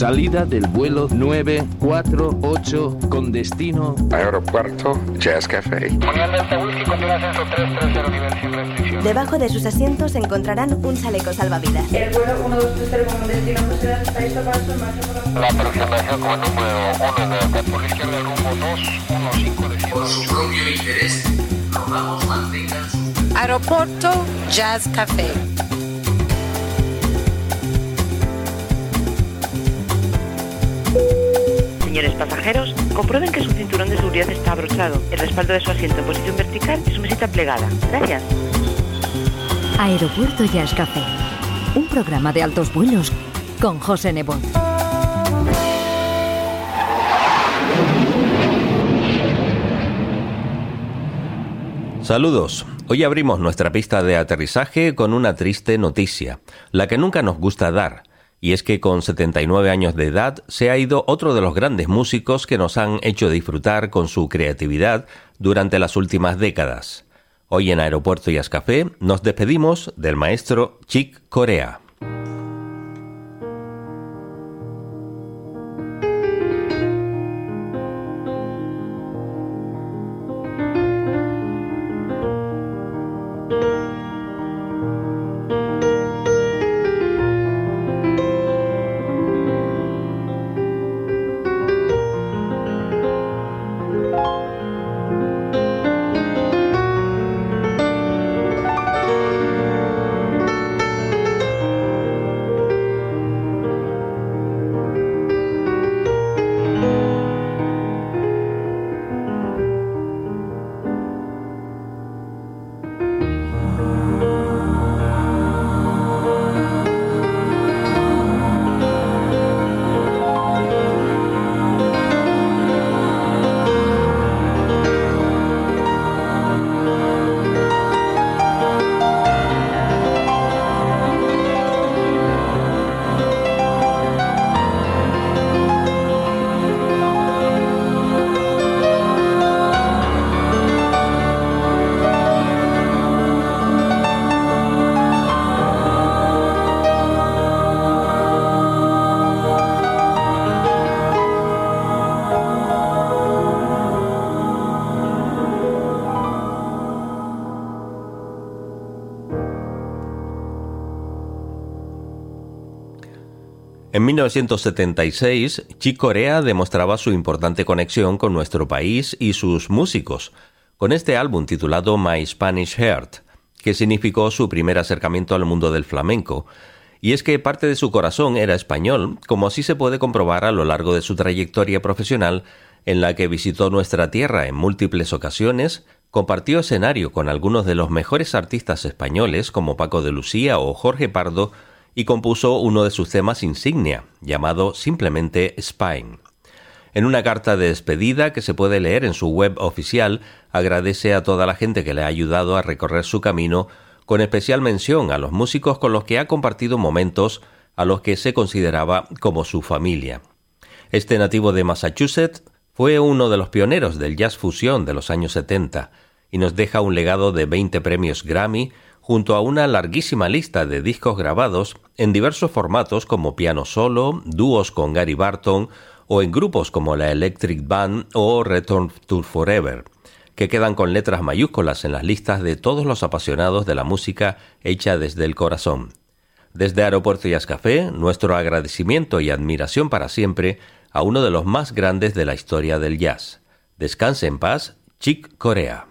Salida del vuelo 948 con destino Aeropuerto Jazz Café. Debajo de sus asientos encontrarán un chaleco salvavidas. El vuelo 1230 con destino José está listo para su marcha La aproximación con número 1 de por la izquierda el rumbo 215 Por su propio interés, rogamos mantengan su... Aeropuerto Jazz Café. Señores pasajeros, comprueben que su cinturón de seguridad está abrochado, el respaldo de su asiento en posición vertical y su mesita plegada. Gracias. Aeropuerto Jazz Café. Un programa de altos vuelos con José Nebot. Saludos. Hoy abrimos nuestra pista de aterrizaje con una triste noticia, la que nunca nos gusta dar, y es que con 79 años de edad se ha ido otro de los grandes músicos que nos han hecho disfrutar con su creatividad durante las últimas décadas. Hoy en Aeropuerto y Ascafé nos despedimos del maestro Chick Corea. En 1976, Chick Corea demostraba su importante conexión con nuestro país y sus músicos, con este álbum titulado My Spanish Heart, que significó su primer acercamiento al mundo del flamenco, y es que parte de su corazón era español, como así se puede comprobar a lo largo de su trayectoria profesional, en la que visitó nuestra tierra en múltiples ocasiones, compartió escenario con algunos de los mejores artistas españoles como Paco de Lucía o Jorge Pardo, y compuso uno de sus temas insignia, llamado simplemente Spine. En una carta de despedida que se puede leer en su web oficial, agradece a toda la gente que le ha ayudado a recorrer su camino, con especial mención a los músicos con los que ha compartido momentos a los que se consideraba como su familia. Este nativo de Massachusetts fue uno de los pioneros del jazz fusión de los años 70 y nos deja un legado de 20 premios Grammy, junto a una larguísima lista de discos grabados en diversos formatos como piano solo, dúos con Gary Barton o en grupos como la Electric Band o Return to Forever, que quedan con letras mayúsculas en las listas de todos los apasionados de la música hecha desde el corazón. Desde Aeropuerto y Café, nuestro agradecimiento y admiración para siempre a uno de los más grandes de la historia del jazz. Descanse en paz, Chick Corea.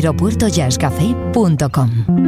aeropuertojazzcafé.com.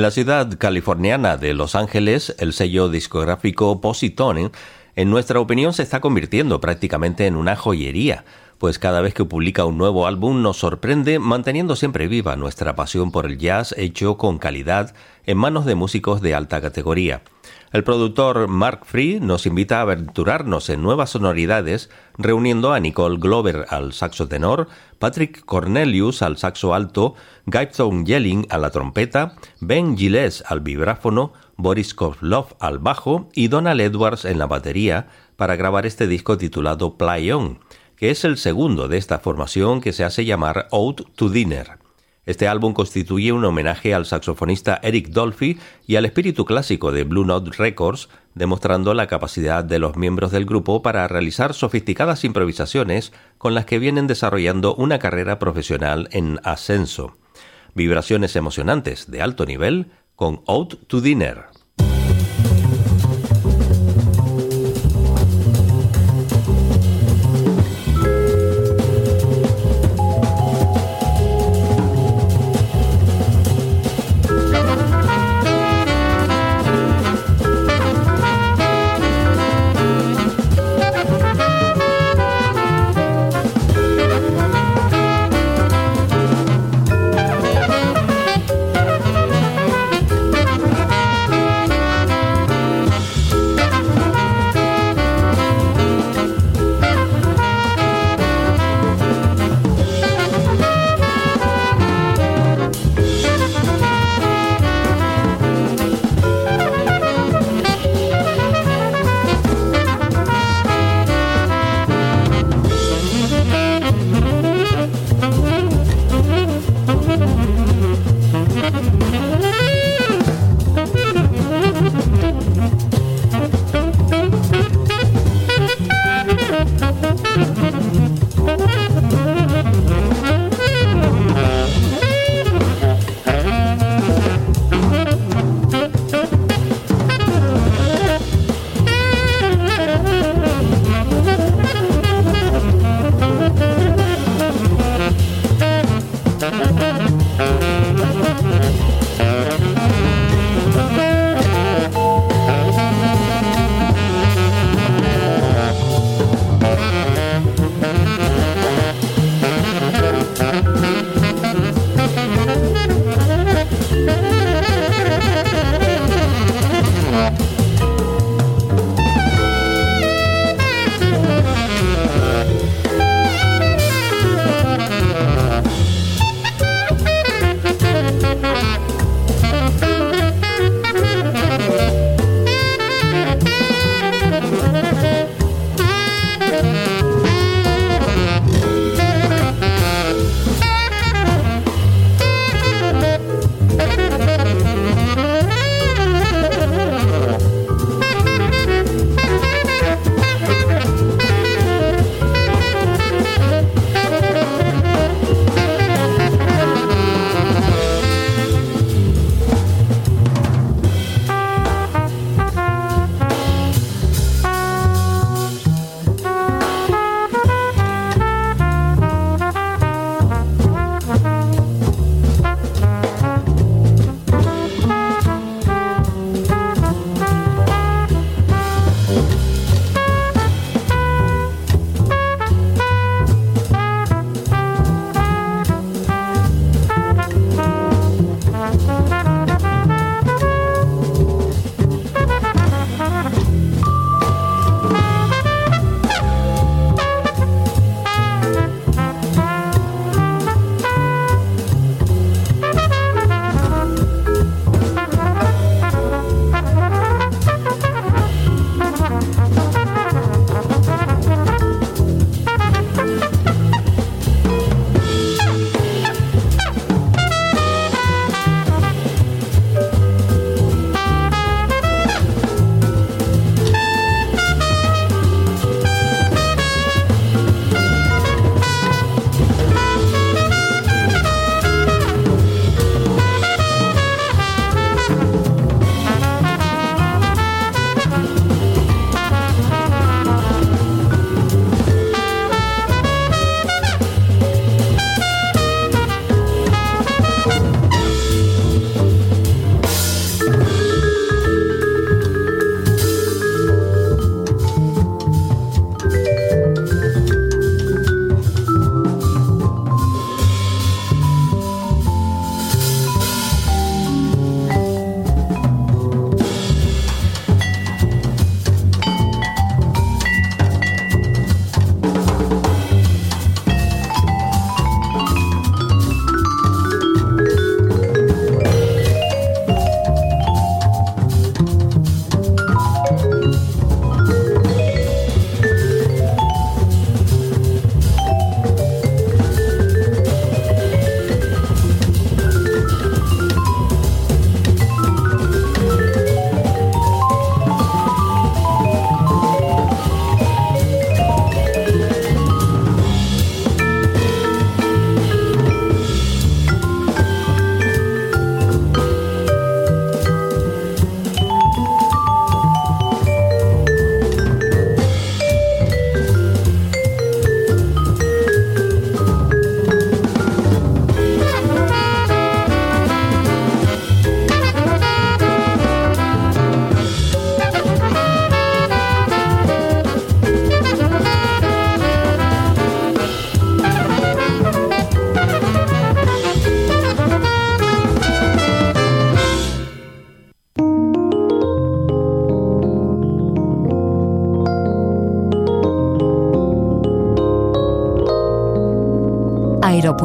En la ciudad californiana de Los Ángeles, el sello discográfico Positone, en nuestra opinión, se está convirtiendo prácticamente en una joyería, pues cada vez que publica un nuevo álbum nos sorprende manteniendo siempre viva nuestra pasión por el jazz hecho con calidad en manos de músicos de alta categoría. El productor Mark Free nos invita a aventurarnos en nuevas sonoridades, reuniendo a Nicole Glover al saxo tenor, Patrick Cornelius al saxo alto, Gibson Yelling a la trompeta, Ben Gilles al vibráfono, Boris Kovlov al bajo y Donald Edwards en la batería para grabar este disco titulado Play On, que es el segundo de esta formación que se hace llamar Out to Dinner. Este álbum constituye un homenaje al saxofonista Eric Dolphy y al espíritu clásico de Blue Note Records, demostrando la capacidad de los miembros del grupo para realizar sofisticadas improvisaciones con las que vienen desarrollando una carrera profesional en ascenso. Vibraciones emocionantes de alto nivel con Out to Dinner.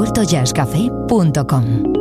aeropuertojazzcafé.com.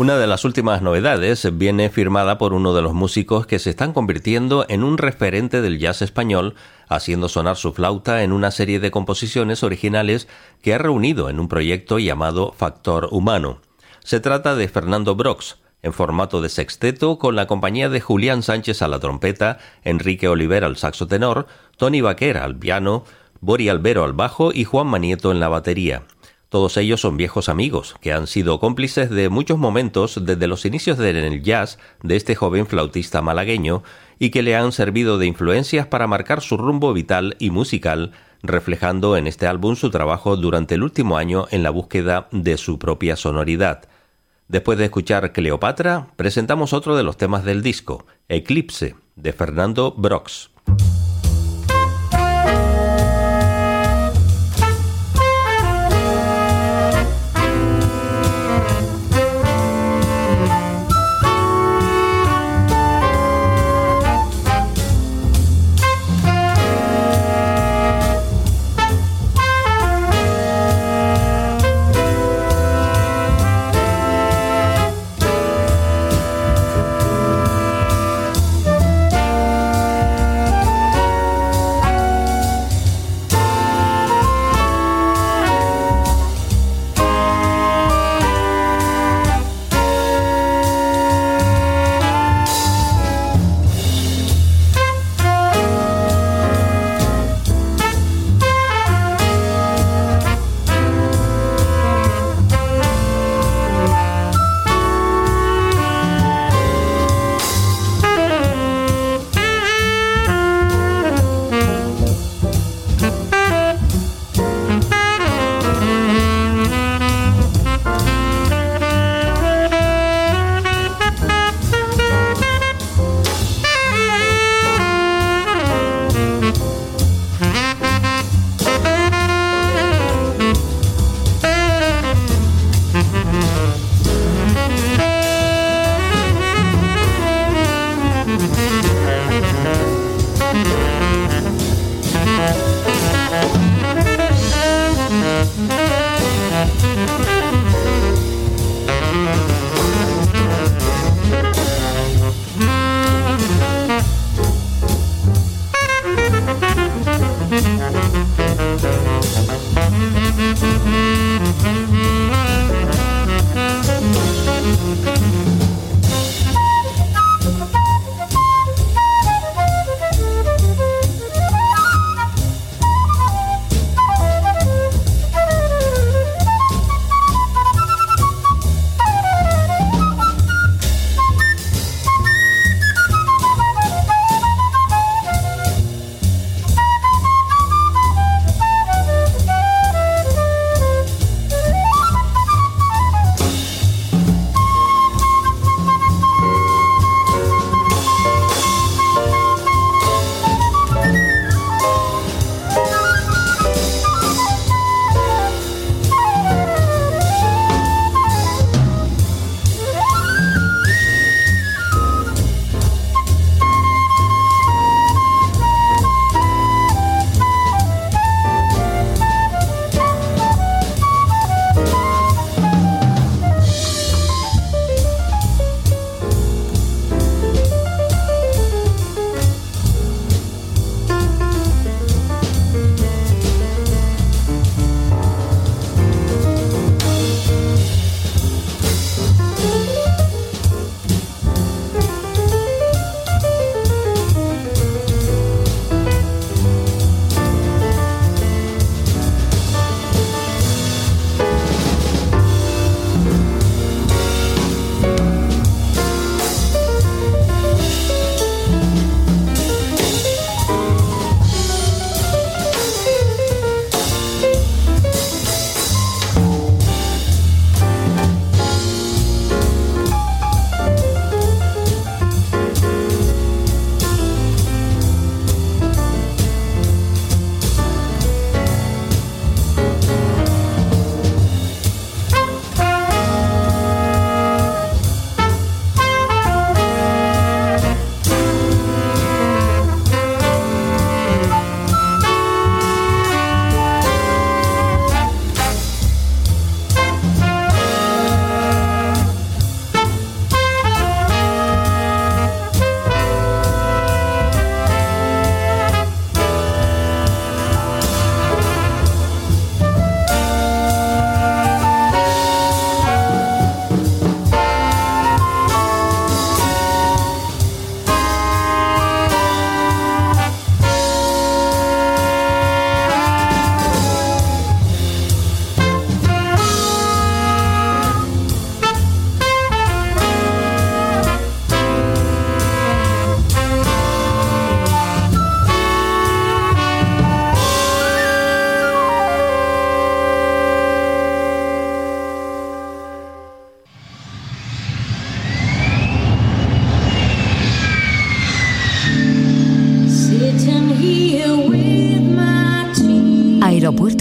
Una de las últimas novedades viene firmada por uno de los músicos que se están convirtiendo en un referente del jazz español, haciendo sonar su flauta en una serie de composiciones originales que ha reunido en un proyecto llamado Factor Humano. Se trata de Fernando Brox, en formato de sexteto con la compañía de Julián Sánchez a la trompeta, Enrique Oliver al saxo tenor, Tony Vaquera al piano, Bori Albero al bajo y Juan Manieto en la batería. Todos ellos son viejos amigos, que han sido cómplices de muchos momentos desde los inicios del jazz de este joven flautista malagueño y que le han servido de influencias para marcar su rumbo vital y musical, reflejando en este álbum su trabajo durante el último año en la búsqueda de su propia sonoridad. Después de escuchar Cleopatra, presentamos otro de los temas del disco, Eclipse, de Fernando Brox.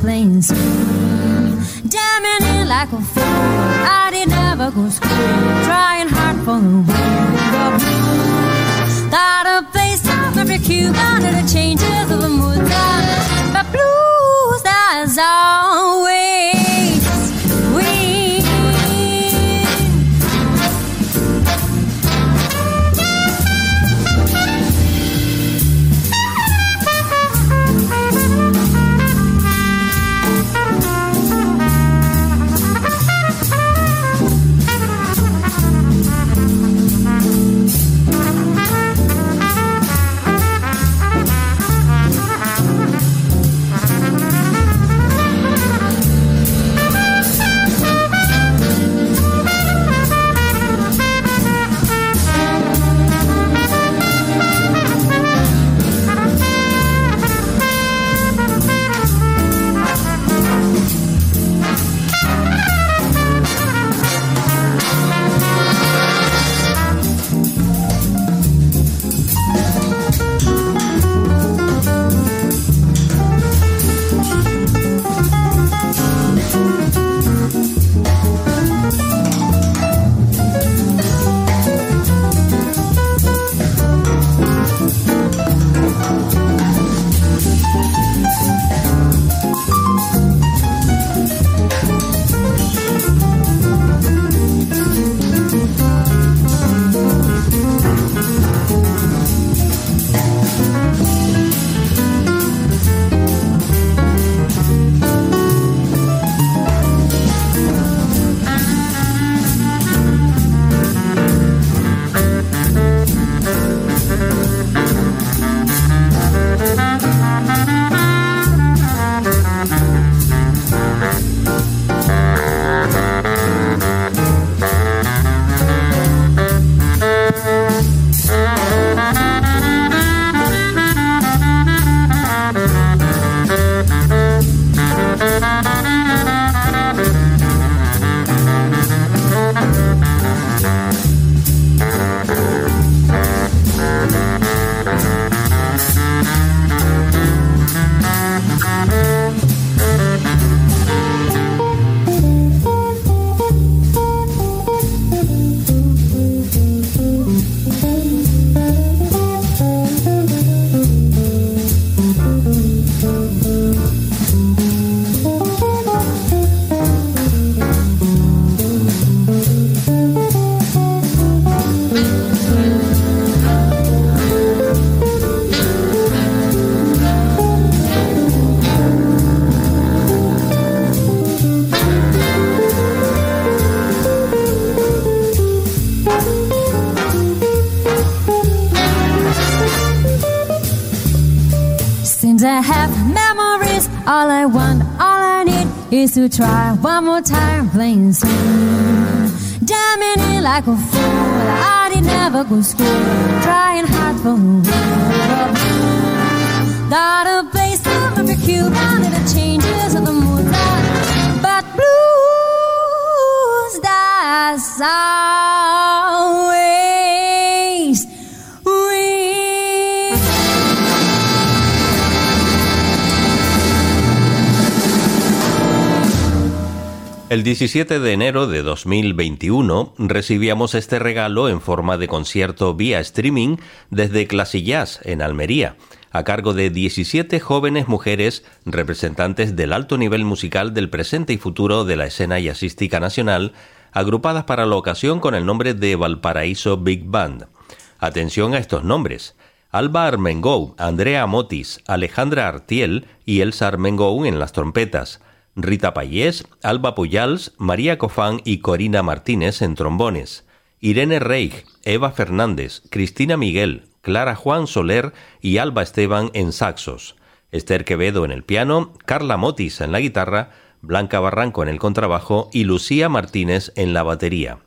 Planes. Try one more time playing smooth. Damning it like a fool. I did never go to school. Trying hard for world. Thought a place of every cube under the changes of the mood. But blues, that's always El 17 de enero de 2021 recibíamos este regalo en forma de concierto vía streaming desde Clasillas, en Almería, a cargo de 17 jóvenes mujeres representantes del alto nivel musical del presente y futuro de la escena jazzística nacional, agrupadas para la ocasión con el nombre de Valparaíso Big Band. Atención a estos nombres. Alba Armengou, Andrea Motis, Alejandra Artiel y Elsa Armengou en las trompetas, Rita Payés, Alba Puyals, María Cofán y Corina Martínez en trombones, Irene Reich, Eva Fernández, Cristina Miguel, Clara Juan Soler y Alba Esteban en saxos, Esther Quevedo en el piano, Carla Motis en la guitarra, Blanca Barranco en el contrabajo y Lucía Martínez en la batería.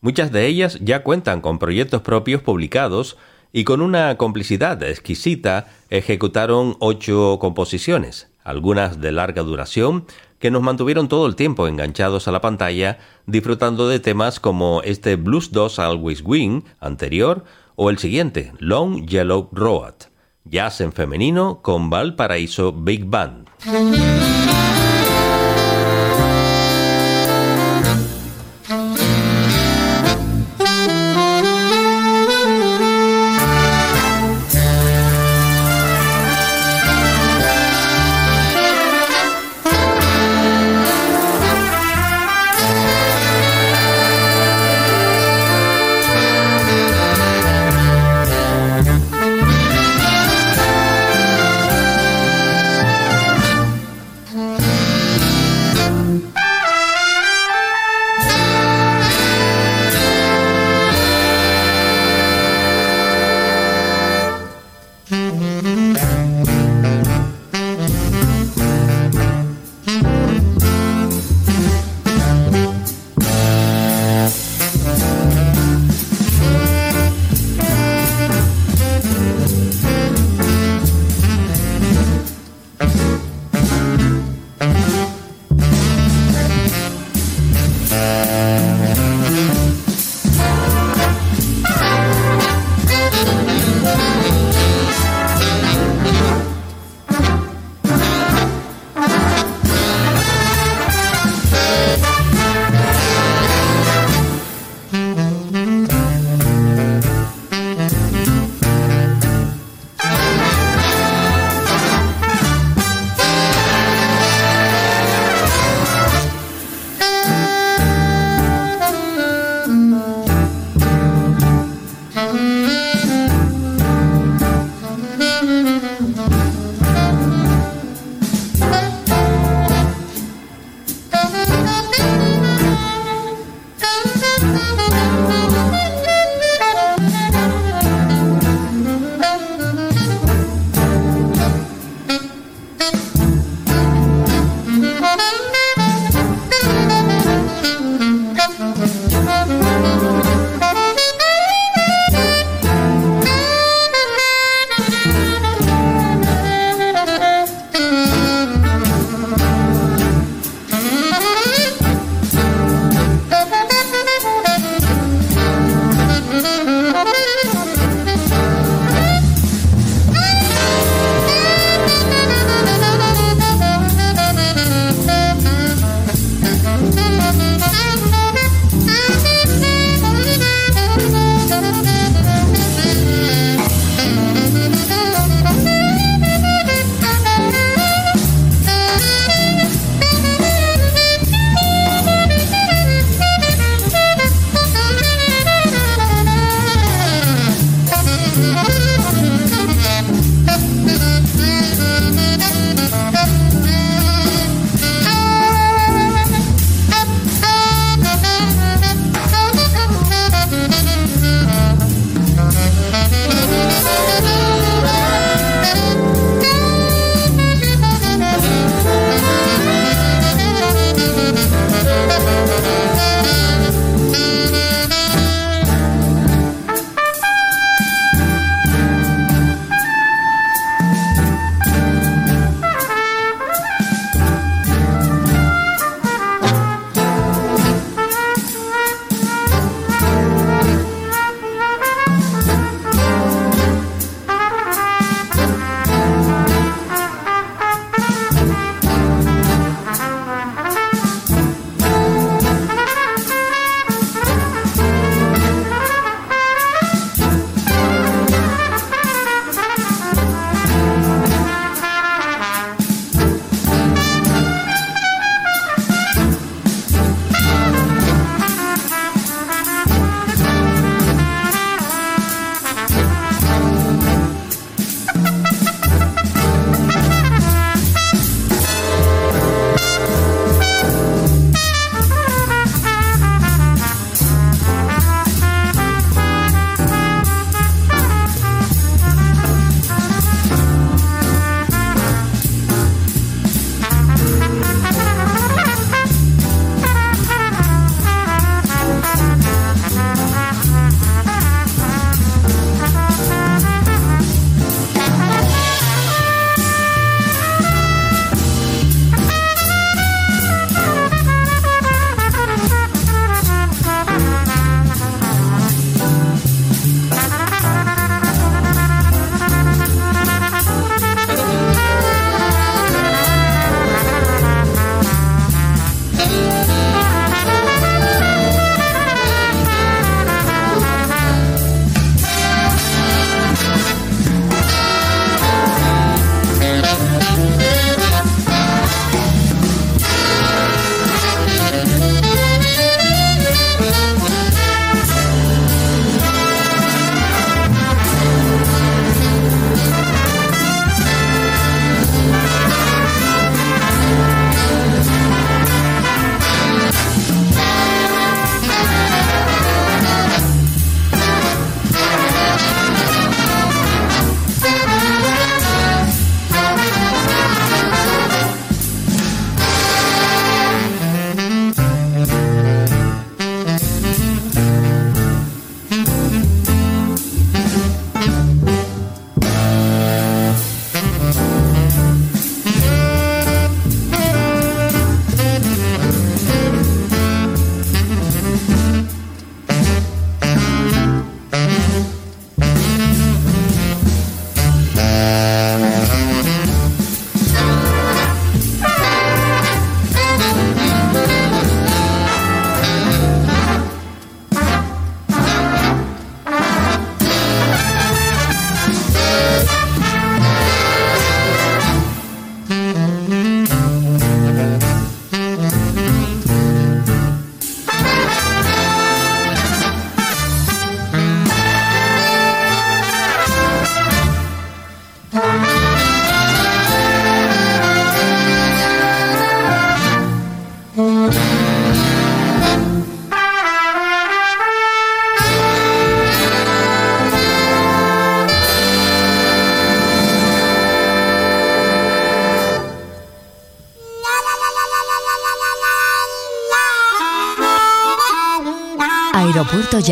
Muchas de ellas ya cuentan con proyectos propios publicados y con una complicidad exquisita ejecutaron ocho composiciones, algunas de larga duración, que nos mantuvieron todo el tiempo enganchados a la pantalla, disfrutando de temas como este Blues 2 Always Win anterior o el siguiente, Long Yellow Road, jazz en femenino con Valparaíso Big Band.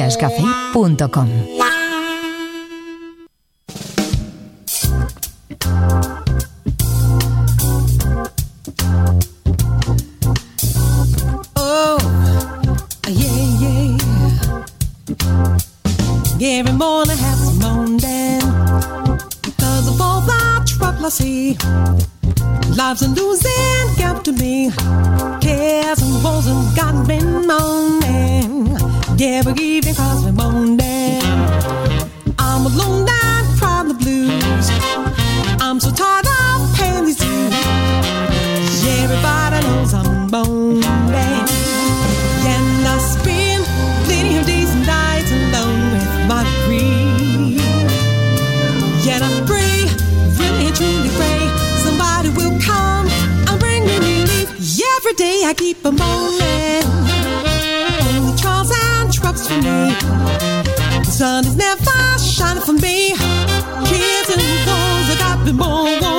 ellascafé.com. sun is never shining for me. Kids and woes, I got me more,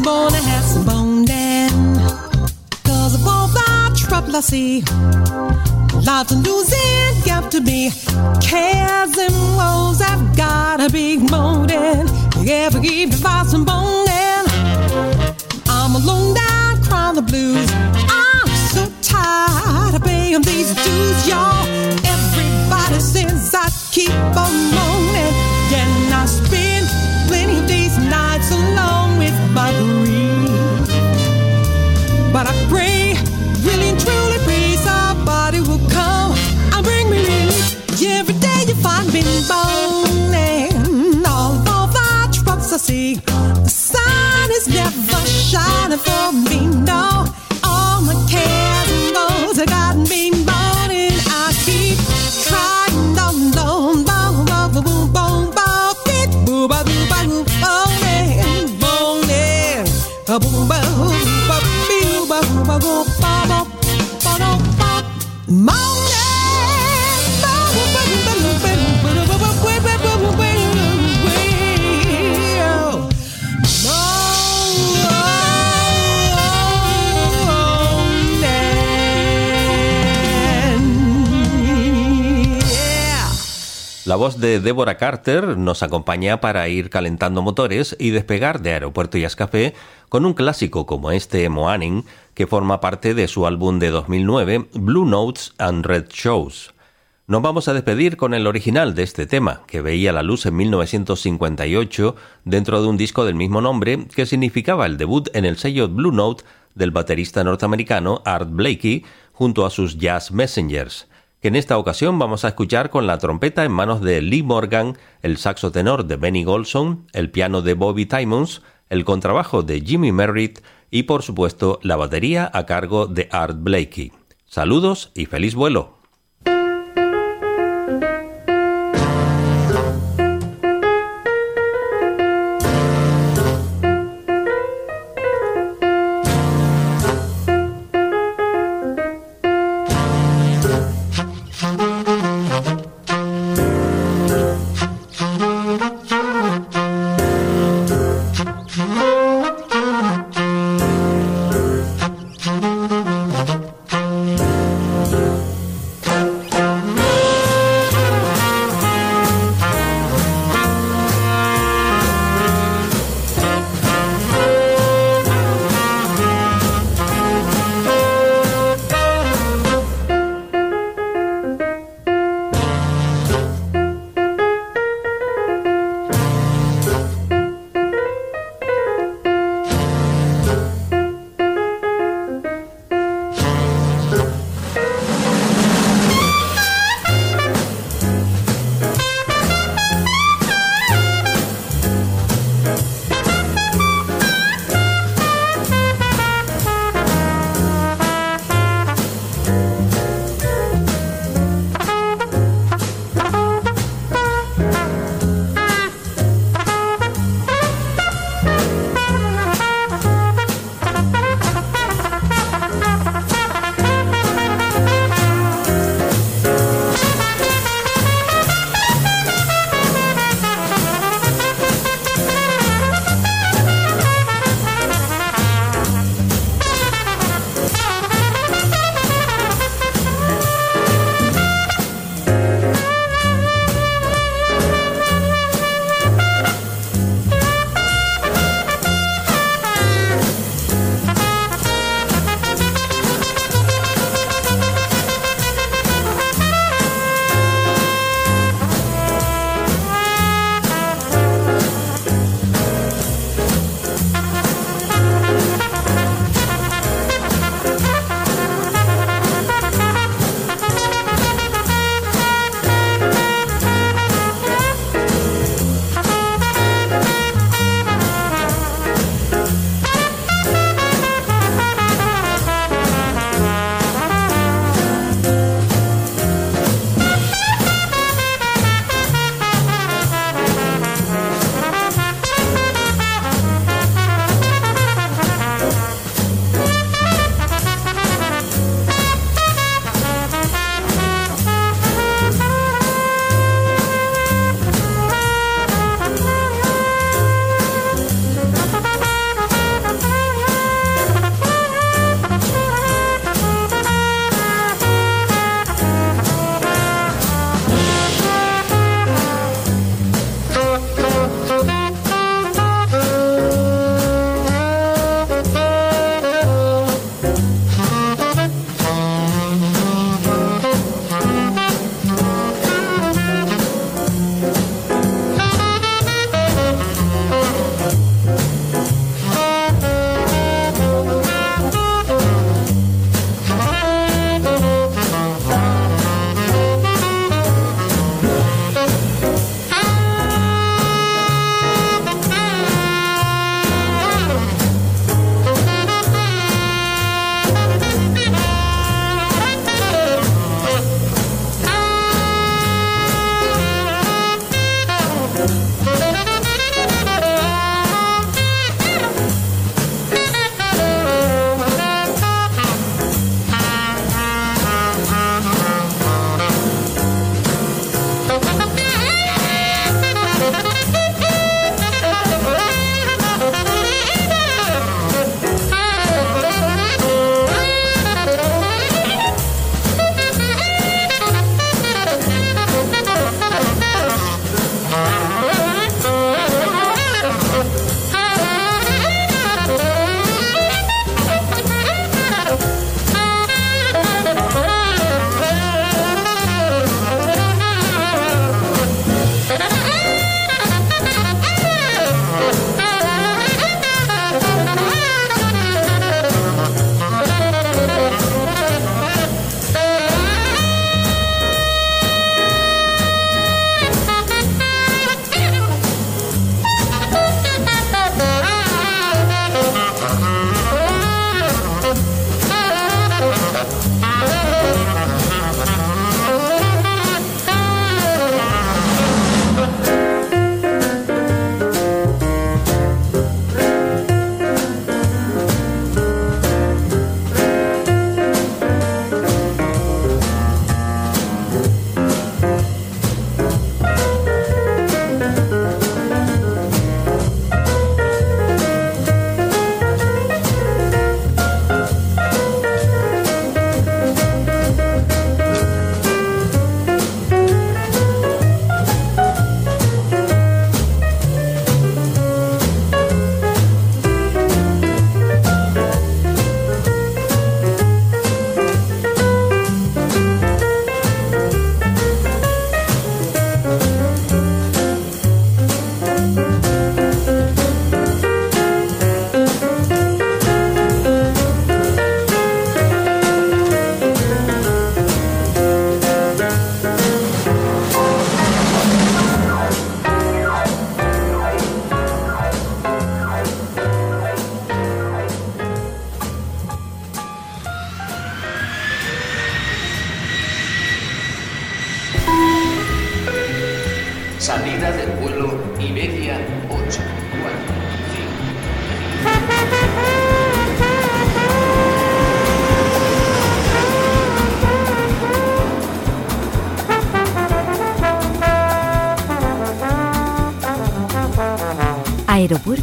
Every morning has some bone down. Cause of all the trouble I see. Life's a losing got to be. Cares and woes have gotta be molded. Every evening by some bone down. I'm alone down crying the blues. I'm so tired of paying these dues, y'all. Everybody says I keep on moaning. But I pray, really and truly pray, somebody will come and bring me relief. Every day you find me moaning. All of the troubles I see, the sun is never shining for me. No, La voz de Deborah Carter nos acompaña para ir calentando motores y despegar de Aeropuerto Jazz Café con un clásico como este Moaning, que forma parte de su álbum de 2009, Blue Notes and Red Shows. Nos vamos a despedir con el original de este tema, que veía la luz en 1958 dentro de un disco del mismo nombre, que significaba el debut en el sello Blue Note del baterista norteamericano Art Blakey junto a sus Jazz Messengers que en esta ocasión vamos a escuchar con la trompeta en manos de Lee Morgan, el saxo tenor de Benny Golson, el piano de Bobby Timmons, el contrabajo de Jimmy Merritt y por supuesto la batería a cargo de Art Blakey. Saludos y feliz vuelo.